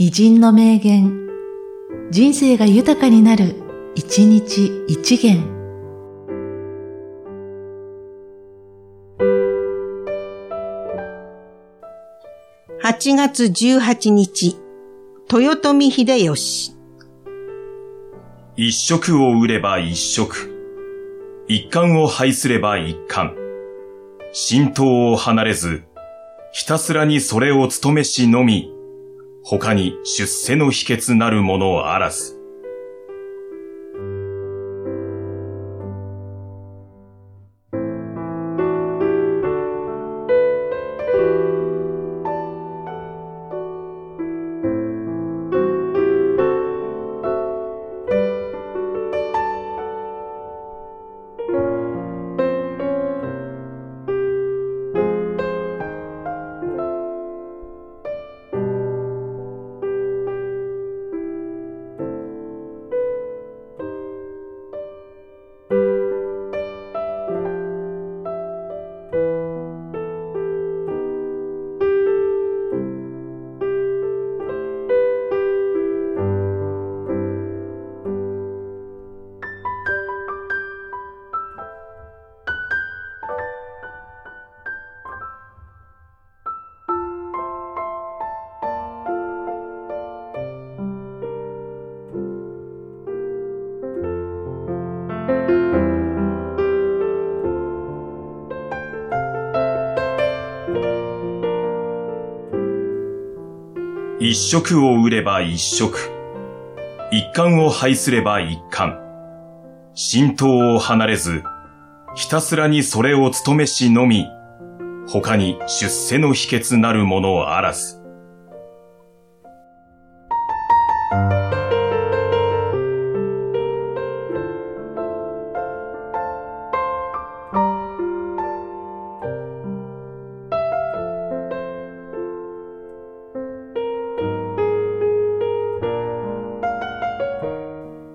偉人の名言、人生が豊かになる、一日一元。8月18日、豊臣秀吉。一食を売れば一食。一貫を拝すれば一貫。神道を離れず、ひたすらにそれを務めしのみ、他に出世の秘訣なるものをあらず。一色を売れば一色。一貫を拝すれば一貫。浸透を離れず、ひたすらにそれを務めしのみ、他に出世の秘訣なるものあらず。